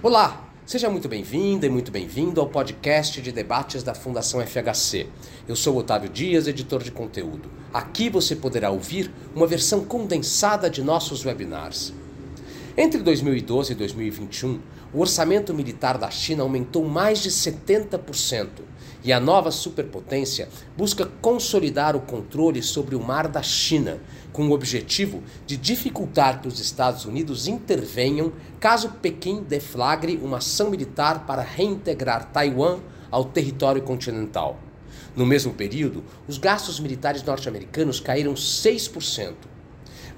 Olá, seja muito bem-vinda e muito bem-vindo ao podcast de debates da Fundação FHC. Eu sou Otávio Dias, editor de conteúdo. Aqui você poderá ouvir uma versão condensada de nossos webinars. Entre 2012 e 2021, o orçamento militar da China aumentou mais de 70% e a nova superpotência busca consolidar o controle sobre o mar da China, com o objetivo de dificultar que os Estados Unidos intervenham caso Pequim deflagre uma ação militar para reintegrar Taiwan ao território continental. No mesmo período, os gastos militares norte-americanos caíram 6%.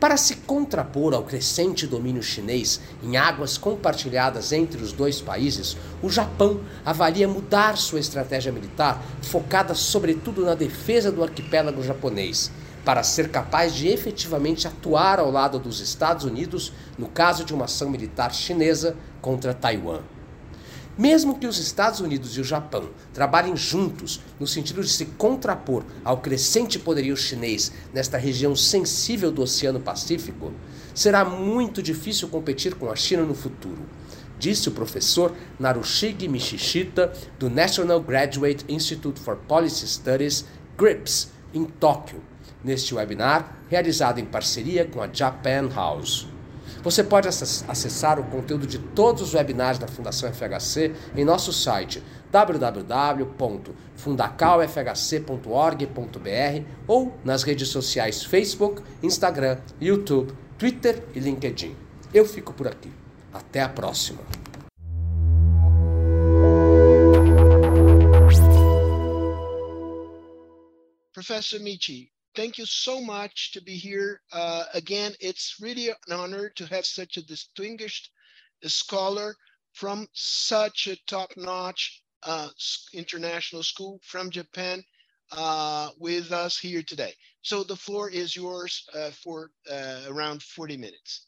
Para se contrapor ao crescente domínio chinês em águas compartilhadas entre os dois países, o Japão avalia mudar sua estratégia militar, focada sobretudo na defesa do arquipélago japonês, para ser capaz de efetivamente atuar ao lado dos Estados Unidos no caso de uma ação militar chinesa contra Taiwan. Mesmo que os Estados Unidos e o Japão trabalhem juntos no sentido de se contrapor ao crescente poderio chinês nesta região sensível do Oceano Pacífico, será muito difícil competir com a China no futuro, disse o professor Narushige Michishita do National Graduate Institute for Policy Studies, GRIPS, em Tóquio, neste webinar realizado em parceria com a Japan House. Você pode acessar o conteúdo de todos os webinars da Fundação FHC em nosso site www.fundacalfhc.org.br ou nas redes sociais Facebook, Instagram, YouTube, Twitter e LinkedIn. Eu fico por aqui. Até a próxima! Professor Michi, thank you so much to be here. Uh, again, it's really an honor to have such a distinguished scholar from such a top-notch uh, international school from Japan uh, with us here today. So the floor is yours uh, for uh, around 40 minutes.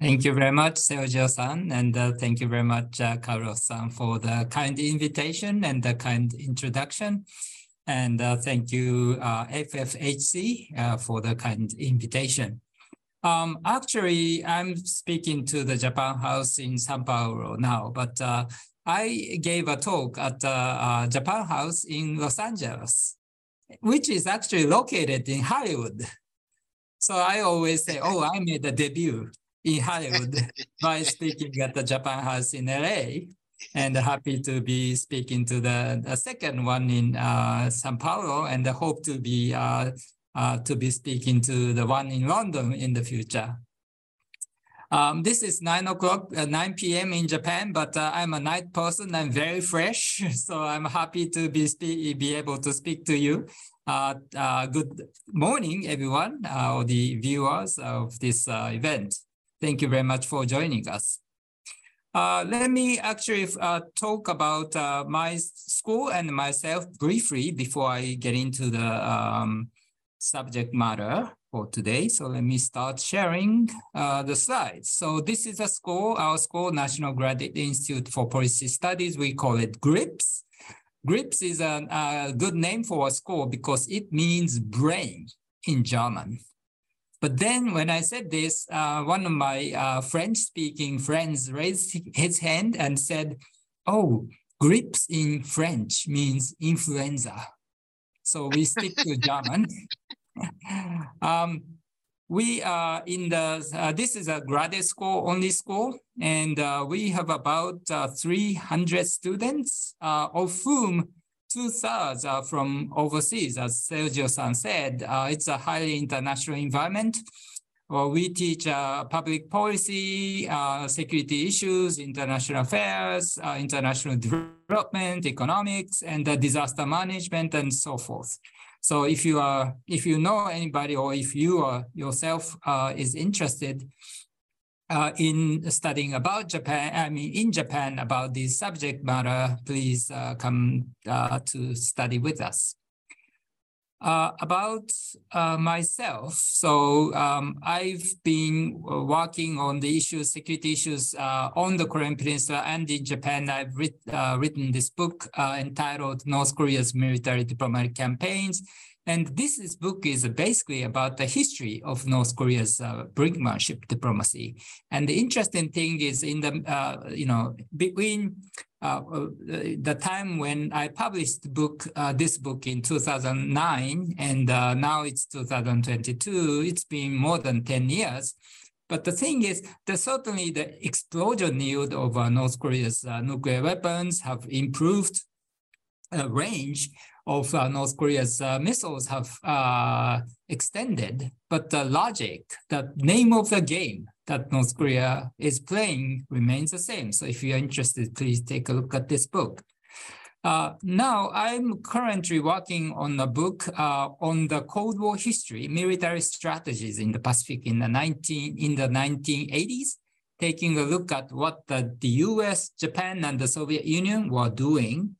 Thank you very much, Sergio-san, and uh, thank you very much, Carlos-san, for the kind invitation and the kind introduction. And uh, thank you, uh, FFHC, uh, for the kind invitation. Um, actually, I'm speaking to the Japan House in Sao Paulo now, but uh, I gave a talk at the uh, Japan House in Los Angeles, which is actually located in Hollywood. So I always say, oh, I made a debut in Hollywood by speaking at the Japan House in LA and happy to be speaking to the, the second one in uh, Sao Paulo and hope to be uh, uh, to be speaking to the one in London in the future. Um, this is nine o'clock, uh, 9 p.m. in Japan, but uh, I'm a night person. I'm very fresh, so I'm happy to be be able to speak to you. Uh, good morning, everyone, or the viewers of this event. Thank you very much for joining us. Uh, let me actually uh, talk about uh, my school and myself briefly before I get into the um, subject matter for today. So let me start sharing uh, the slides. So this is a school, our school, National Graduate Institute for Policy Studies. We call it GRIPS. GRIPS is a, a good name for a school because it means brain in German. But then when I said this, uh, one of my uh, French-speaking friends raised his hand and said, oh, grips in French means influenza. So we stick to German. um, we are in the, uh, this is a graduate school, only school, and uh, we have about uh, 300 students, uh, of whom two-thirds are from overseas, as Sergio-san said. Uh, it's a highly international environment. Well, we teach uh, public policy, uh, security issues, international affairs, uh, international development, economics, and disaster management, and so forth. So if you are, if you know anybody, or if you are yourself uh, is interested, uh, in studying about Japan, I mean, in Japan about this subject matter, please uh, come uh, to study with us. Uh, about uh, myself, so um, I've been working on the issues, security issues uh, on the Korean Peninsula and in Japan. I've writ written this book entitled North Korea's Military Diplomatic Campaigns And this is book is basically about the history of North Korea's uh, brinkmanship diplomacy. And the interesting thing is in the, uh, you know, between uh, uh the time when I published the book, uh, this book in 2009, and uh, now it's 2022, it's been more than 10 years. But the thing is that certainly the explosion yield of North Korea's nuclear weapons have improved range of uh, North Korea's uh, missiles have uh, extended, but the logic, the name of the game that North Korea is playing remains the same. So if you're interested, please take a look at this book. Uh, now, I'm currently working on a book uh, on the Cold War history, military strategies in the Pacific in the 19 in the 1980s, taking a look at what the, the U.S., Japan, and the Soviet Union were doing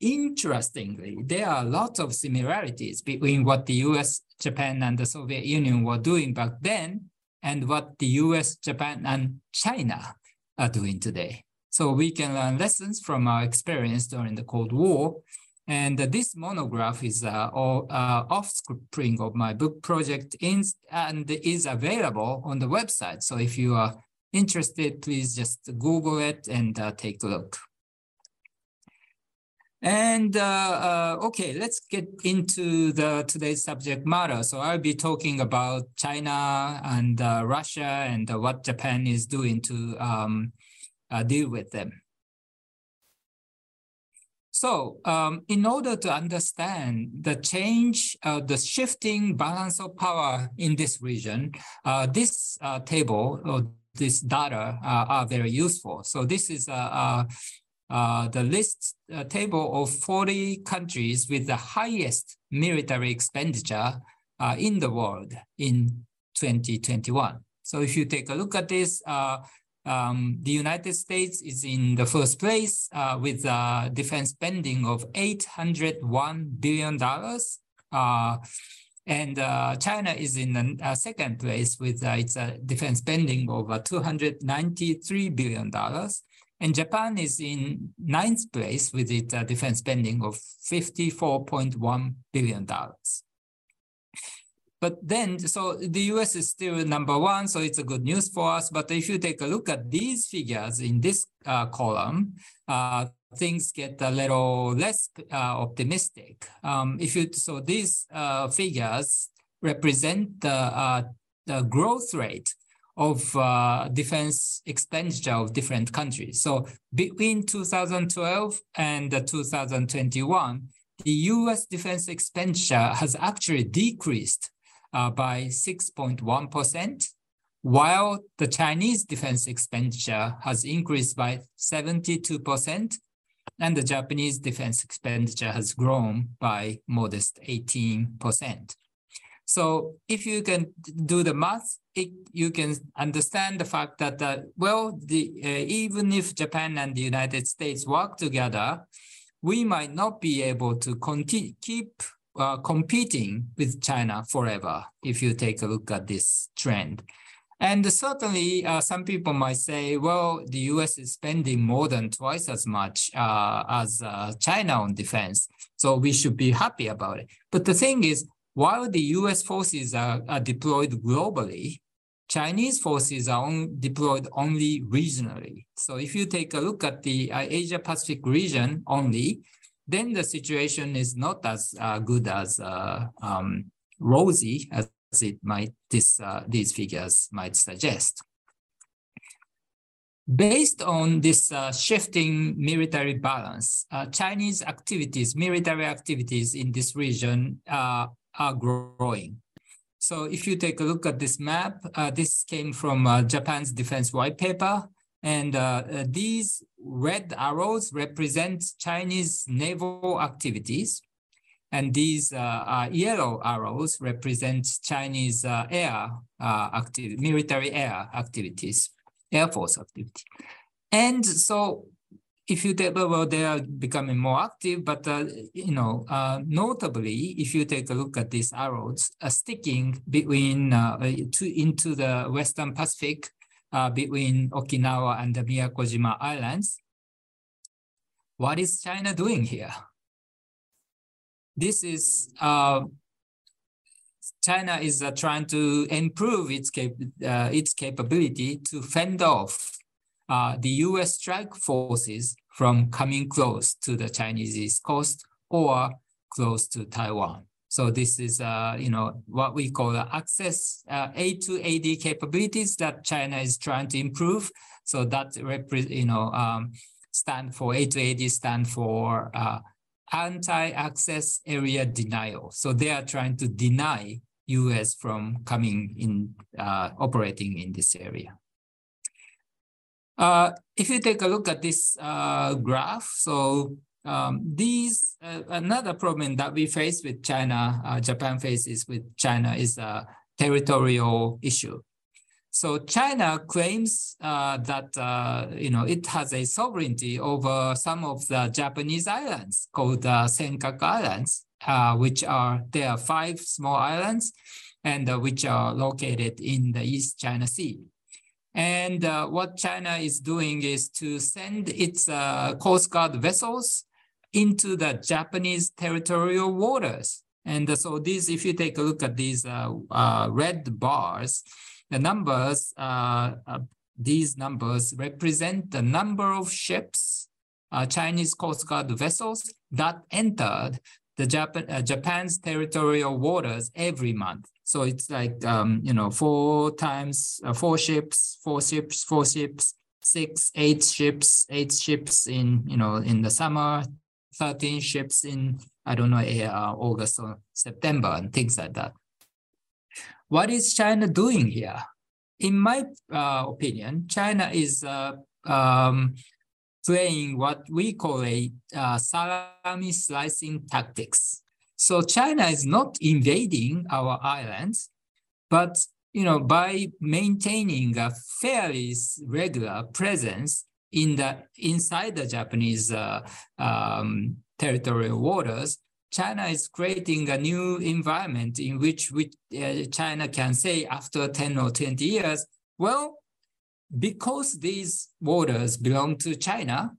Interestingly, there are lots of similarities between what the US, Japan, and the Soviet Union were doing back then and what the US, Japan, and China are doing today. So we can learn lessons from our experience during the Cold War. And this monograph is uh, all, uh, offspring of my book project in, and is available on the website. So if you are interested, please just Google it and uh, take a look. And uh, uh, okay, let's get into the today's subject matter. So I'll be talking about China and uh, Russia and uh, what Japan is doing to um, uh, deal with them. So um, in order to understand the change, uh, the shifting balance of power in this region, this table or this data are very useful. So this is a, uh, the list uh, table of 40 countries with the highest military expenditure uh, in the world in 2021. So if you take a look at this, uh, um, the United States is in the first place uh, with defense spending of $801 billion. and China is in the second place with its defense spending of $293 billion. And Japan is in ninth place with its uh, defense spending of $54.1 billion. But then, so the US is still number one, so it's a good news for us. But if you take a look at these figures in this uh, column, uh, things get a little less uh, optimistic. Um, if you so these uh, figures represent the uh, the growth rate of uh, defense expenditure of different countries. So between 2012 and 2021, the US defense expenditure has actually decreased uh, by 6.1%, while the Chinese defense expenditure has increased by 72%, and the Japanese defense expenditure has grown by modest 18%. So if you can do the math, it, you can understand the fact that, uh, well, the, uh, even if Japan and the United States work together, we might not be able to continue, keep uh, competing with China forever if you take a look at this trend. And certainly, uh, some people might say, well, the US is spending more than twice as much uh, as uh, China on defense, so we should be happy about it. But the thing is, while the US forces are, are deployed globally, Chinese forces are on, deployed only regionally. So if you take a look at the uh, Asia Pacific region only, then the situation is not as uh, good as uh, um, rosy as it might this uh, these figures might suggest. Based on this uh, shifting military balance, uh, Chinese activities, military activities in this region uh, are growing. So if you take a look at this map, uh, this came from uh, Japan's defense white paper. And uh, uh these red arrows represent Chinese naval activities. And these uh, yellow arrows represent Chinese uh, air activity, military air activities, air force activity. And so if you take, well, they are becoming more active, but, uh, you know, uh, notably, if you take a look at these arrows, uh, sticking between, uh, to, into the Western Pacific, uh, between Okinawa and the Miyakojima Islands, what is China doing here? This is uh, China is trying to improve its cap its capability to fend off uh, the U.S. strike forces from coming close to the Chinese east coast or close to Taiwan. So this is, uh, you know, what we call the access uh, A to AD capabilities that China is trying to improve. So that, you know, um, stand for A to AD stand for uh, anti-access area denial. So they are trying to deny US from coming in, uh, operating in this area. Uh, if you take a look at this uh, graph, so um, these uh, another problem that we face with China, uh, Japan faces with China is a territorial issue. So China claims uh, that you know it has a sovereignty over some of the Japanese islands called uh, Senkaku Islands, which are there are five small islands, and which are located in the East China Sea. And uh, what China is doing is to send its Coast Guard vessels into the Japanese territorial waters. And so these, if you take a look at these red bars, the numbers, uh, uh, these numbers represent the number of ships, uh, Chinese Coast Guard vessels that entered the Japan, uh, Japan's territorial waters every month. So it's like, um, you know, four times, uh, four ships, four ships, four ships, six, eight ships, eight ships in, you know, in the summer, 13 ships in, I don't know, uh, August or September and things like that. What is China doing here? In my uh, opinion, China is uh, um, playing what we call a uh, salami slicing tactics. So China is not invading our islands, but you know by maintaining a fairly regular presence in the inside the Japanese uh, um, territorial waters, China is creating a new environment in which, which uh, China can say after 10 or 20 years, well, because these waters belong to China,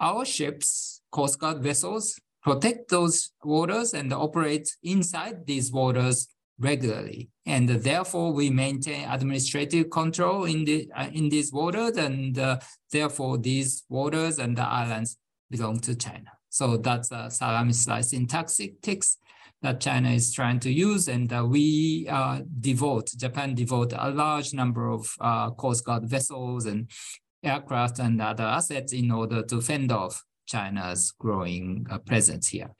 our ships, Coast Guard vessels, protect those waters and operate inside these waters regularly. And therefore, we maintain administrative control in, the, uh, in these waters, and uh, therefore, these waters and the islands belong to China. So that's a salami slicing tactics that China is trying to use. And uh, we uh, devote, Japan devote a large number of uh, Coast Guard vessels and aircraft and other assets in order to fend off China's growing uh, presence here.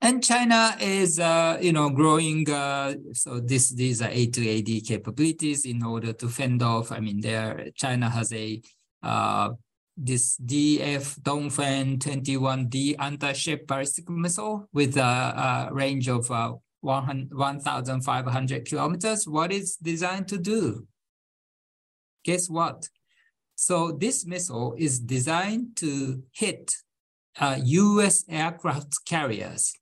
And China is, uh, you know, growing. Uh, so this these are A to AD capabilities in order to fend off. I mean, there China has a uh, this DF Dongfeng 21D anti-ship ballistic missile with a, a range of uh, 1,500 kilometers. What is designed to do? Guess what? So this missile is designed to hit uh, U.S. aircraft carriers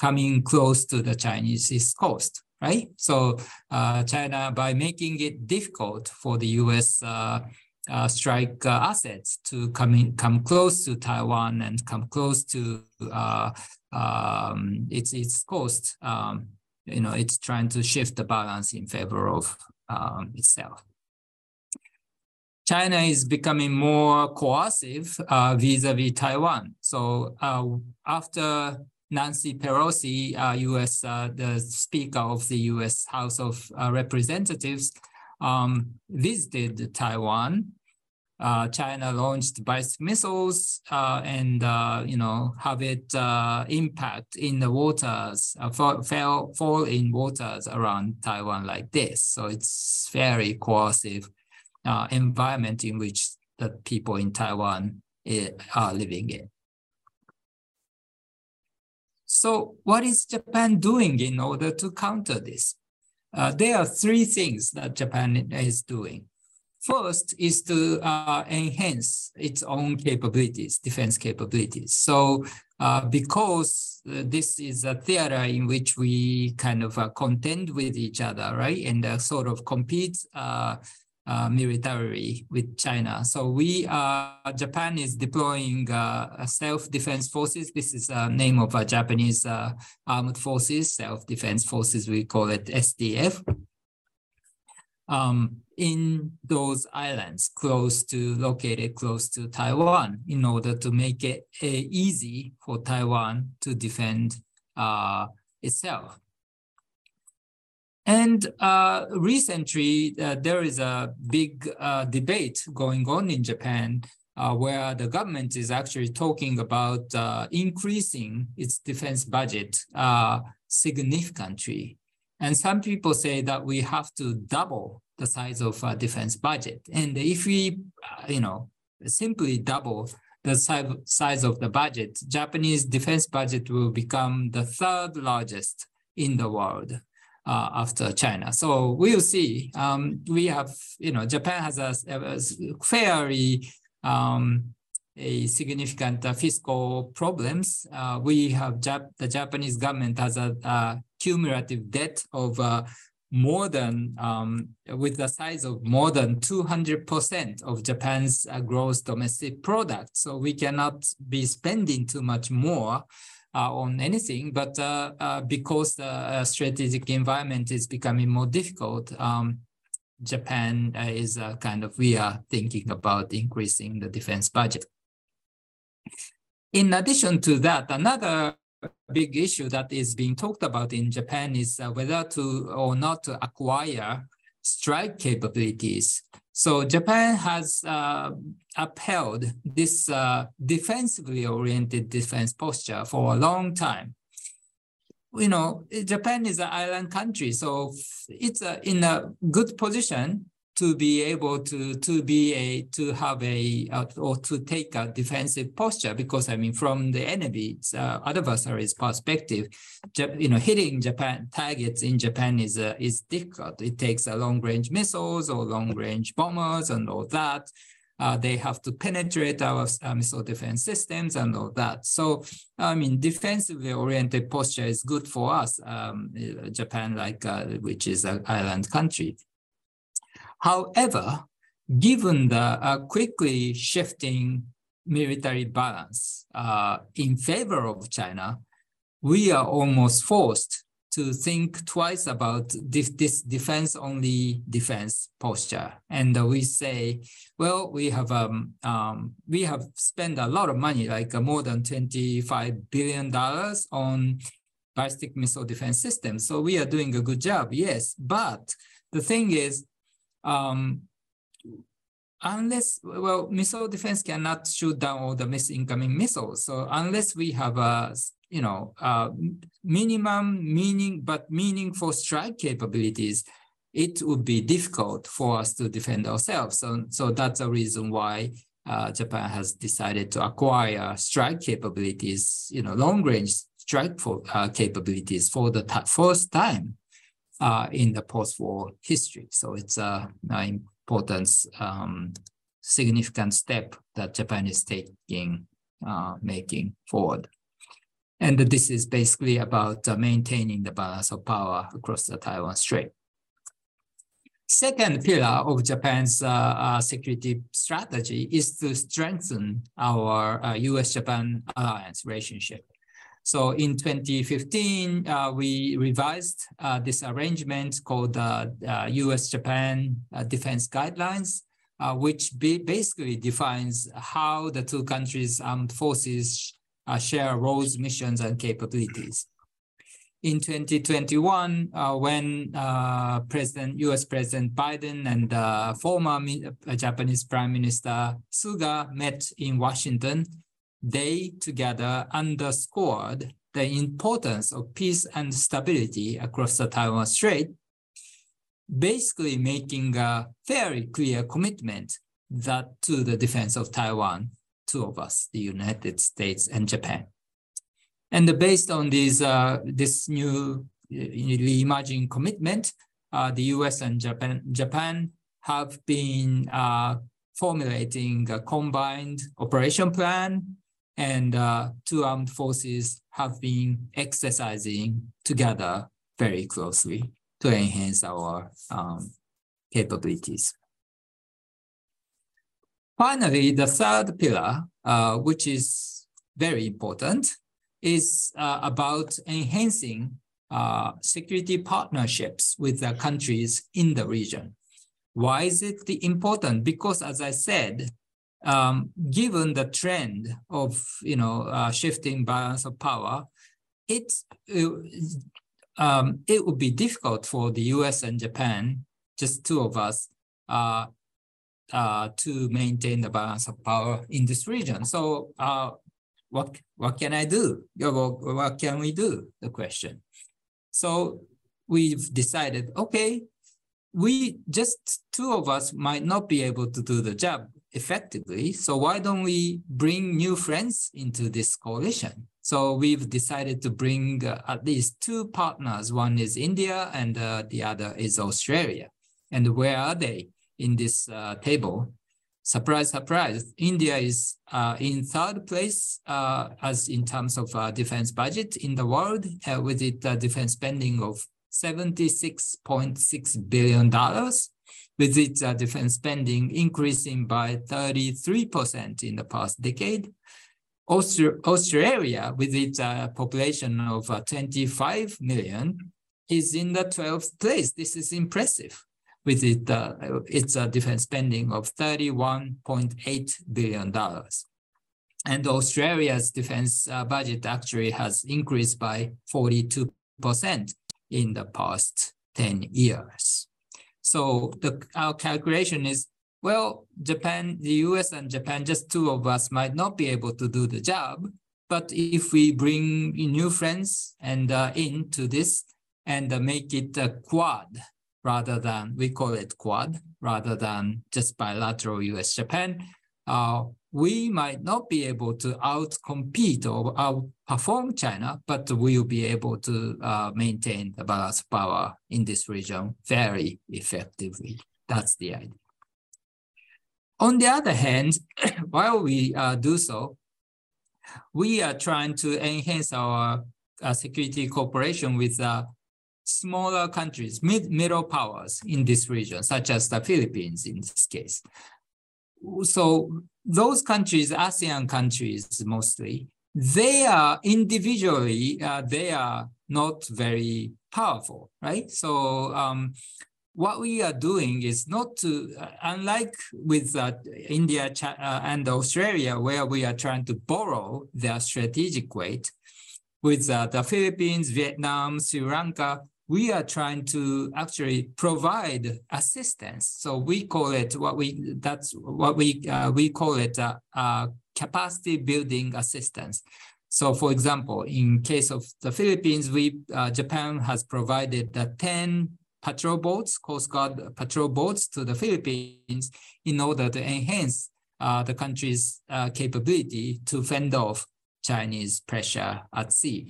coming close to the Chinese east coast, right? So uh, China, by making it difficult for the U.S. Uh, uh, strike uh, assets to come in, come close to Taiwan and come close to uh, um, its its coast. Um, you know, it's trying to shift the balance in favor of um, itself. China is becoming more coercive uh, vis-a-vis Taiwan. So uh, after Nancy Pelosi, U.S. Uh, the Speaker of the U.S. House of Representatives, um, visited Taiwan uh, China launched ballistic missiles uh, and uh, you know have it impact in the waters, fall, fall, fall in waters around Taiwan like this. So it's very coercive uh, environment in which the people in Taiwan eh, are living in. So what is Japan doing in order to counter this? there are three things that Japan is doing. First is to uh, enhance its own capabilities, defense capabilities. So uh, because uh, this is a theater in which we kind of uh, contend with each other, right? And uh, sort of compete uh, uh, with China. So we, uh, Japan is deploying uh, self-defense forces. This is the name of a Japanese uh, armed forces, self-defense forces. We call it SDF. Um, in those islands close to located close to Taiwan in order to make it uh, easy for Taiwan to defend uh, itself. And uh, recently, uh, there is a big uh, debate going on in Japan uh, where the government is actually talking about uh, increasing its defense budget uh, significantly. And some people say that we have to double the size of our defense budget. And if we, you know, simply double the size of the budget, Japanese defense budget will become the third largest in the world uh, after China. So we'll see. Um, we have, you know, Japan has a, a fairly um, a significant uh, fiscal problems. Uh, we have Jap- the Japanese government has a, a cumulative debt of uh, more than um, with the size of more than 200% of Japan's uh, gross domestic product. So we cannot be spending too much more on anything, but uh, uh, because the strategic environment is becoming more difficult, um, Japan is kind of, we are thinking about increasing the defense budget. In addition to that, another big issue that is being talked about in Japan is uh, whether to or not to acquire strike capabilities. So Japan has uh, upheld this uh, defensively oriented defense posture for a long time. You know, Japan is an island country, so it's in a good position to be able to to be a to have a uh, or to take a defensive posture because I mean from the enemy's uh, adversary's perspective, you know hitting Japan targets in Japan is uh, is difficult. It takes a long range missiles or long range bombers and all that. Uh, they have to penetrate our uh, missile defense systems and all that. So, I mean, defensively oriented posture is good for us, um, Japan, like uh, which is an island country. However, given the uh, quickly shifting military balance uh, in favor of China, we are almost forced to think twice about this, this defense-only defense posture. And uh, we say, well, we have um, um, we have spent a lot of money, like uh, more than $25 billion on ballistic missile defense systems. So we are doing a good job, yes. But the thing is, um, unless, well, missile defense cannot shoot down all the miss incoming missiles. So unless we have a, you know, a minimum meaning, but meaningful strike capabilities, it would be difficult for us to defend ourselves. So, so that's a reason why uh, Japan has decided to acquire strike capabilities, you know, long range strike for, uh, capabilities for the first time uh, in the post-war history. So it's an important, um, significant step that Japan is taking, uh, making forward. And this is basically about uh, maintaining the balance of power across the Taiwan Strait. Second pillar of Japan's uh, uh, security strategy is to strengthen our US-Japan uh, alliance relationship. So in 2015, uh, we revised uh, this arrangement called the uh, US-Japan uh, Defense Guidelines, uh, which basically defines how the two countries' armed forces uh, share roles, missions, and capabilities. In 2021, when President U.S. President Biden and former Japanese Prime Minister Suga met in Washington, they together underscored the importance of peace and stability across the Taiwan Strait, basically making a very clear commitment that to the defense of Taiwan, two of us, the United States and Japan. And based on these, uh, this new uh, emerging commitment, uh, the US and Japan, Japan have been uh, formulating a combined operation plan and uh, two armed forces have been exercising together very closely to enhance our um, capabilities. Finally, the third pillar, uh, which is very important, is uh, about enhancing uh, security partnerships with the countries in the region. Why is it important? Because as I said, um, given the trend of you know uh, shifting balance of power, it um, it would be difficult for the U.S. and Japan, just two of us, uh, uh, to maintain the balance of power in this region. So, uh, what what can I do? What, what can we do? The question. So we've decided, okay, we just two of us might not be able to do the job effectively. So why don't we bring new friends into this coalition? So we've decided to bring uh, at least two partners. One is India and uh, the other is Australia. And where are they in this uh, table? Surprise, surprise. India is uh, in third place uh, as in terms of uh, defense budget in the world with its defense spending of $76.6 billion with its uh, defense spending increasing by 33% in the past decade. Austra Australia, with its uh, population of uh, 25 million, is in the 12th place. This is impressive with it, uh, its uh, defense spending of $31.8 billion. And Australia's defense uh, budget actually has increased by 42% in the past 10 years. So the, our calculation is, well, Japan, the US and Japan, just two of us might not be able to do the job. But if we bring new friends and uh, into this and uh, make it a quad rather than, we call it quad, rather than just bilateral US-Japan, uh, we might not be able to outcompete or outperform China, but we will be able to uh, maintain the balance of power in this region very effectively. That's the idea. On the other hand, while we uh, do so, we are trying to enhance our uh, security cooperation with uh, smaller countries, mid middle powers in this region, such as the Philippines in this case so those countries, ASEAN countries mostly, they are individually, uh, they are not very powerful, right? So um, what we are doing is not to, uh, unlike with uh, India uh, and Australia, where we are trying to borrow their strategic weight, with uh, the Philippines, Vietnam, Sri Lanka, we are trying to actually provide assistance. So we call it what we that's what we uh, we call it uh, capacity building assistance. So, for example, in case of the Philippines, we uh, Japan has provided the ten patrol boats, Coast Guard patrol boats to the Philippines in order to enhance uh, the country's uh, capability to fend off Chinese pressure at sea.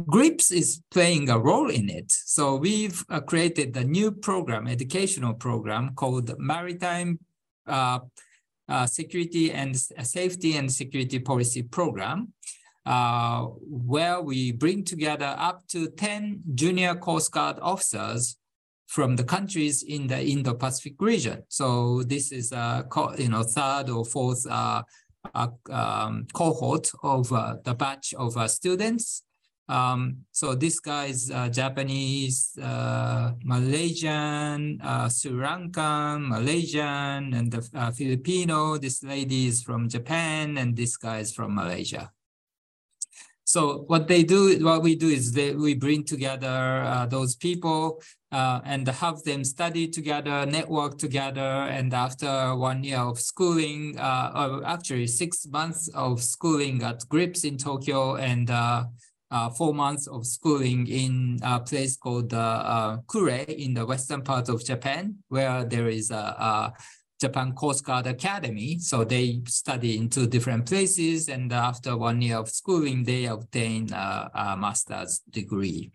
GRIPS is playing a role in it. So we've uh, created a new program, educational program called Maritime uh, uh, Security and uh, Safety and Security Policy Program, uh, where we bring together up to 10 junior Coast Guard officers from the countries in the Indo-Pacific region. So this is a you know third or fourth uh, um, cohort of the batch of students um, so this guy is uh, Japanese, uh, Malaysian, uh, Sri Lankan, Malaysian, and the uh, Filipino. This lady is from Japan, and this guy is from Malaysia. So what they do, what we do is they, we bring together uh, those people uh, and have them study together, network together, and after one year of schooling, or actually six months of schooling at GRIPS in Tokyo and uh, four months of schooling in a place called uh, uh, Kure in the western part of Japan, where there is a, a Japan Coast Guard Academy. So they study in two different places, and after one year of schooling, they obtain a, a master's degree.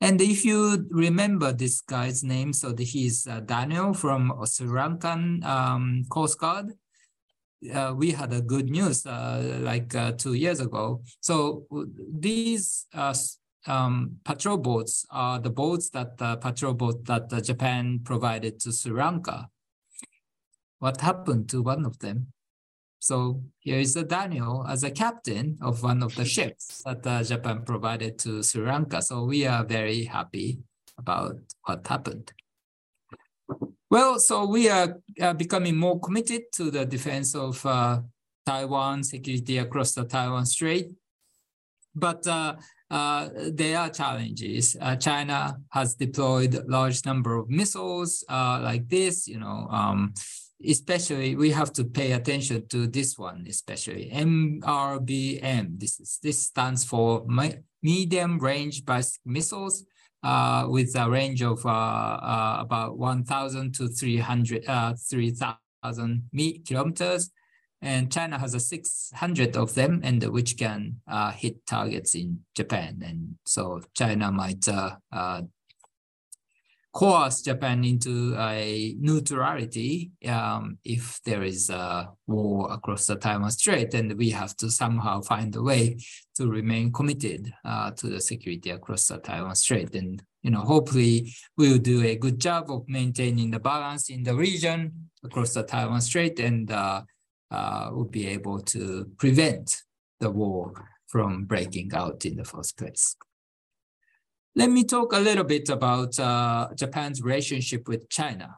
And if you remember this guy's name, so he's uh, Daniel from Sri Lankan um, Coast Guard uh, we had a good news uh, like uh, two years ago. So these uh, um, patrol boats are the boats that the patrol boat that Japan provided to Sri Lanka. what happened to one of them. So here is Daniel as a captain of one of the ships that uh, Japan provided to Sri Lanka. So we are very happy about what happened. Well, so we are uh, becoming more committed to the defense of uh, Taiwan, security across the Taiwan Strait. But uh, uh there are challenges. Uh, China has deployed a large number of missiles like this, you know, um, especially we have to pay attention to this one, especially MRBM. This is this stands for medium range ballistic missiles uh, with a range of uh, uh, about 1,000 to 300, uh, 3,000 kilometers. And China has a 600 of them, and which can hit targets in Japan. And so China might coerce Japan into a neutrality um, if there is a war across the Taiwan Strait, and we have to somehow find a way to remain committed uh, to the security across the Taiwan Strait. And you know, hopefully, we'll do a good job of maintaining the balance in the region across the Taiwan Strait, and uh, uh, we'll be able to prevent the war from breaking out in the first place. Let me talk a little bit about uh, Japan's relationship with China.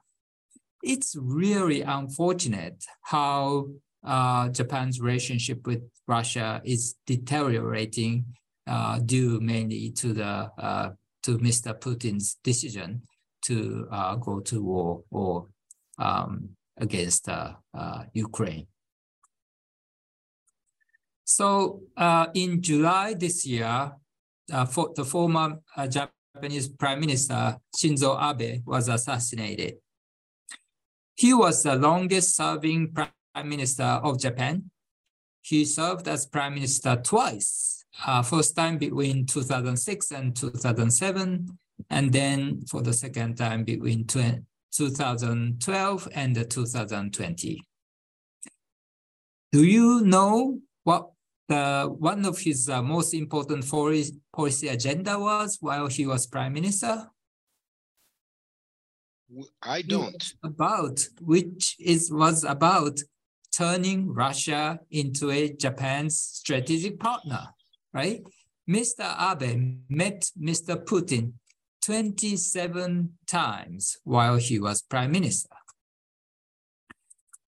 It's really unfortunate how uh, Japan's relationship with Russia is deteriorating uh, due mainly to the uh, to Mr. Putin's decision to uh, go to war or um, against uh, Ukraine. So in July this year, uh, for the former uh, Japanese Prime Minister Shinzo Abe was assassinated. He was the longest serving Prime Minister of Japan. He served as Prime Minister twice, uh, first time between 2006 and 2007, and then for the second time between 2012 and 2020. Do you know what the one of his uh, most important foreign policy agenda was while he was prime minister? I don't. About which is was about turning Russia into a Japan's strategic partner, right? Mr. Abe met Mr. Putin 27 times while he was prime minister.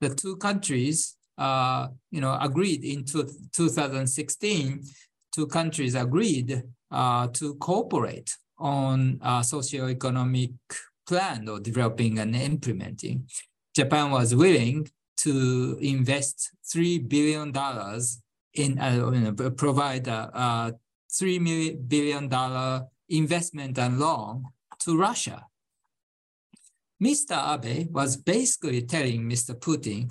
The two countries uh, you know, agreed in 2016, two countries agreed uh, to cooperate on a socioeconomic plan or developing and implementing. Japan was willing to invest $3 billion in, uh, you know, provide a, a $3 billion investment and loan to Russia. Mr. Abe was basically telling Mr. Putin,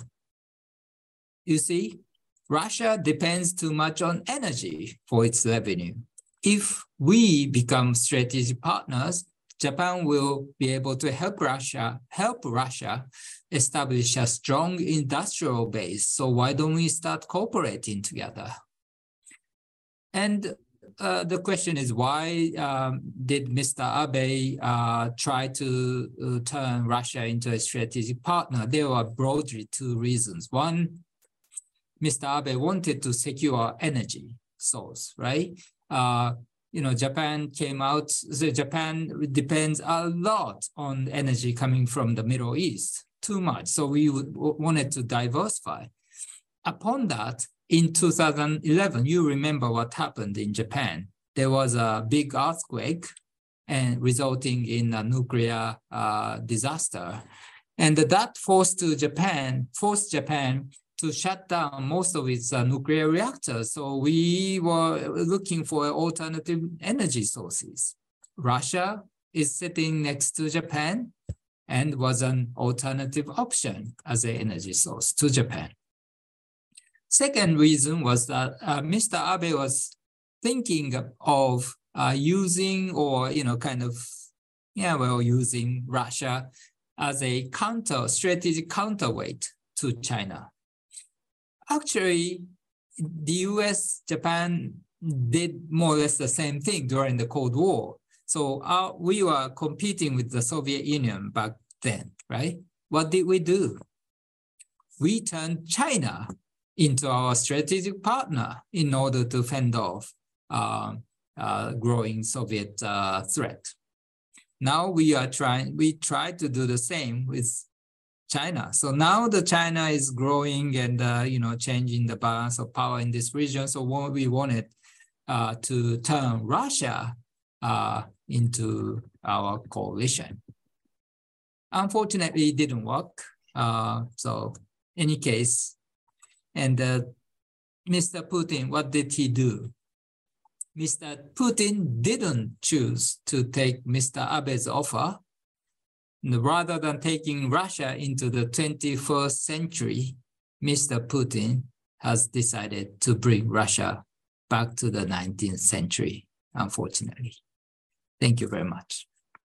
you see, Russia depends too much on energy for its revenue. If we become strategic partners, Japan will be able to help Russia help Russia establish a strong industrial base. So why don't we start cooperating together? And uh, the question is why um, did Mr. Abe uh, try to uh, turn Russia into a strategic partner? There were broadly two reasons. One, Mr. Abe wanted to secure energy source, right? Uh, you know, Japan came out, so Japan depends a lot on energy coming from the Middle East, too much. So we wanted to diversify. Upon that, in 2011, you remember what happened in Japan. There was a big earthquake and resulting in a nuclear uh, disaster. And that forced to Japan, forced Japan to shut down most of its uh, nuclear reactors. So we were looking for alternative energy sources. Russia is sitting next to Japan and was an alternative option as an energy source to Japan. Second reason was that uh, Mr. Abe was thinking of uh, using or, you know, kind of, yeah, well, using Russia as a counter, strategic counterweight to China actually, the US, Japan did more or less the same thing during the Cold War. So our, we were competing with the Soviet Union back then, right? What did we do? we turned China into our strategic partner in order to fend off uh, uh, growing Soviet uh, threat. Now we are trying, we try to do the same with China. So now the China is growing and, uh, you know, changing the balance of power in this region. So what we wanted uh, to turn Russia uh, into our coalition. Unfortunately, it didn't work. Uh, so any case, and uh, Mr. Putin, what did he do? Mr. Putin didn't choose to take Mr. Abe's offer. Rather than taking Russia into the 21st century, Mr. Putin has decided to bring Russia back to the 19th century, unfortunately. Thank you very much.